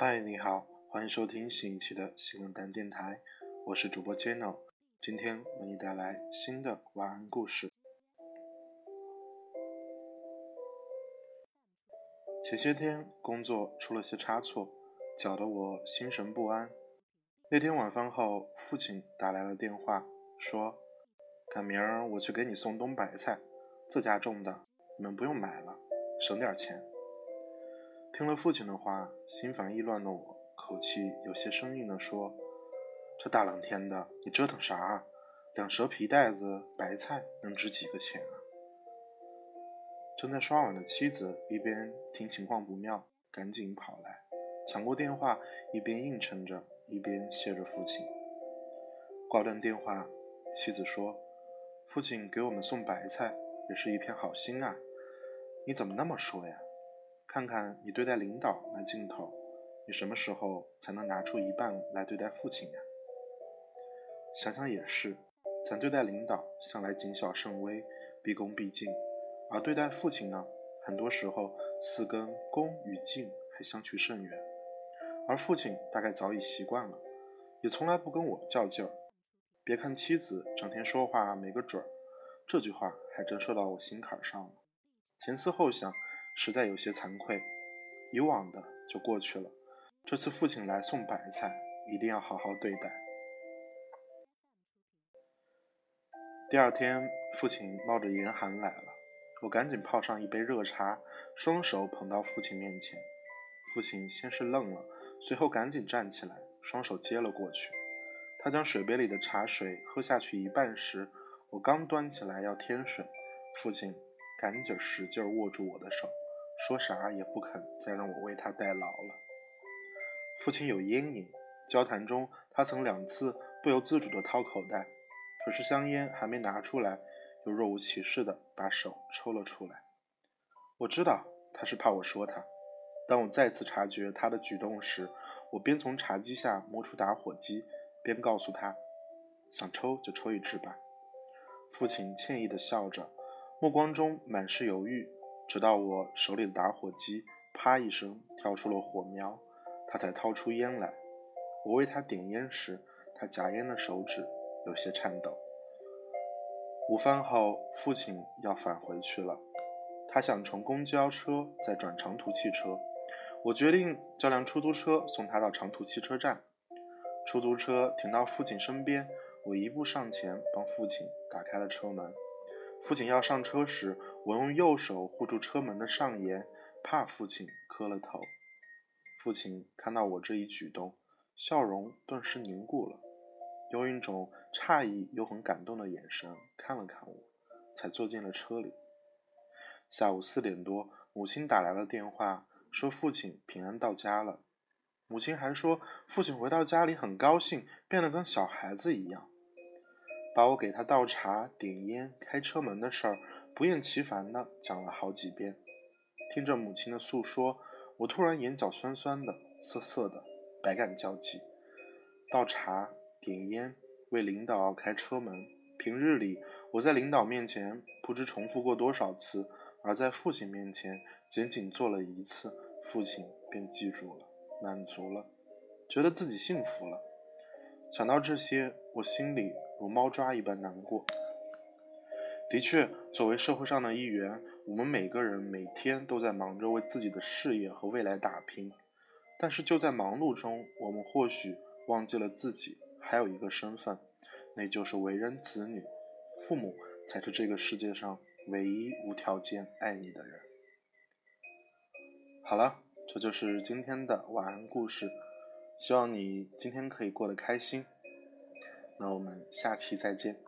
嗨，你好，欢迎收听新一期的新闻单电台，我是主播 Jeno，今天为你带来新的晚安故事。前些天工作出了些差错，搅得我心神不安。那天晚饭后，父亲打来了电话，说：“赶明儿我去给你送冬白菜，自家种的，你们不用买了，省点钱。”听了父亲的话，心烦意乱的我，口气有些生硬地说：“这大冷天的，你折腾啥？两蛇皮袋子白菜能值几个钱啊？”正在刷碗的妻子一边听情况不妙，赶紧跑来，抢过电话，一边应承着，一边谢着父亲。挂断电话，妻子说：“父亲给我们送白菜，也是一片好心啊，你怎么那么说呀？”看看你对待领导那劲头，你什么时候才能拿出一半来对待父亲呀？想想也是，咱对待领导向来谨小慎微，毕恭毕敬，而对待父亲呢，很多时候似跟恭与敬还相去甚远。而父亲大概早已习惯了，也从来不跟我较劲儿。别看妻子整天说话没个准儿，这句话还真说到我心坎上了。前思后想。实在有些惭愧，以往的就过去了。这次父亲来送白菜，一定要好好对待。第二天，父亲冒着严寒来了，我赶紧泡上一杯热茶，双手捧到父亲面前。父亲先是愣了，随后赶紧站起来，双手接了过去。他将水杯里的茶水喝下去一半时，我刚端起来要添水，父亲赶紧使劲握住我的手。说啥也不肯再让我为他代劳了。父亲有烟瘾，交谈中他曾两次不由自主地掏口袋，可是香烟还没拿出来，又若无其事地把手抽了出来。我知道他是怕我说他。当我再次察觉他的举动时，我边从茶几下摸出打火机，边告诉他：“想抽就抽一支吧。”父亲歉意地笑着，目光中满是犹豫。直到我手里的打火机“啪”一声跳出了火苗，他才掏出烟来。我为他点烟时，他夹烟的手指有些颤抖。午饭后，父亲要返回去了，他想乘公交车再转长途汽车。我决定叫辆出租车送他到长途汽车站。出租车停到父亲身边，我一步上前帮父亲打开了车门。父亲要上车时，我用右手护住车门的上沿，怕父亲磕了头。父亲看到我这一举动，笑容顿时凝固了，用一种诧异又很感动的眼神看了看我，才坐进了车里。下午四点多，母亲打来了电话，说父亲平安到家了。母亲还说，父亲回到家里很高兴，变得跟小孩子一样。把我给他倒茶、点烟、开车门的事儿不厌其烦地讲了好几遍。听着母亲的诉说，我突然眼角酸酸的、涩涩的，百感交集。倒茶、点烟、为领导开车门，平日里我在领导面前不知重复过多少次，而在父亲面前仅仅做了一次，父亲便记住了，满足了，觉得自己幸福了。想到这些，我心里……如猫抓一般难过。的确，作为社会上的一员，我们每个人每天都在忙着为自己的事业和未来打拼。但是，就在忙碌中，我们或许忘记了自己还有一个身份，那就是为人子女。父母才是这个世界上唯一无条件爱你的人。好了，这就是今天的晚安故事。希望你今天可以过得开心。那我们下期再见。